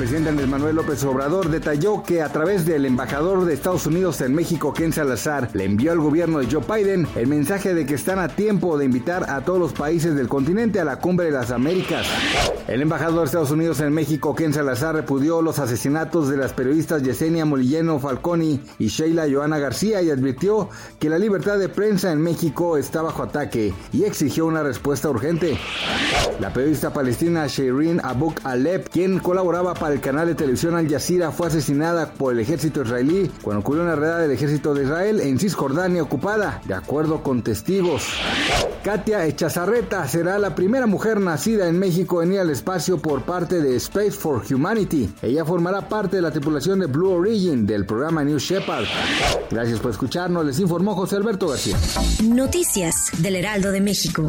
Presidente Andrés Manuel López Obrador detalló que a través del embajador de Estados Unidos en México, Ken Salazar, le envió al gobierno de Joe Biden el mensaje de que están a tiempo de invitar a todos los países del continente a la cumbre de las Américas. El embajador de Estados Unidos en México, Ken Salazar, repudió los asesinatos de las periodistas Yesenia Molilleno Falconi y Sheila Joana García y advirtió que la libertad de prensa en México está bajo ataque y exigió una respuesta urgente. La periodista palestina Shirin Abu Alep, quien colaboraba para el canal de televisión Al Jazeera fue asesinada por el ejército israelí cuando ocurrió una redada del ejército de Israel en Cisjordania ocupada, de acuerdo con testigos. Katia Echazarreta será la primera mujer nacida en México en ir al espacio por parte de Space for Humanity. Ella formará parte de la tripulación de Blue Origin del programa New Shepard. Gracias por escucharnos, les informó José Alberto García. Noticias del Heraldo de México.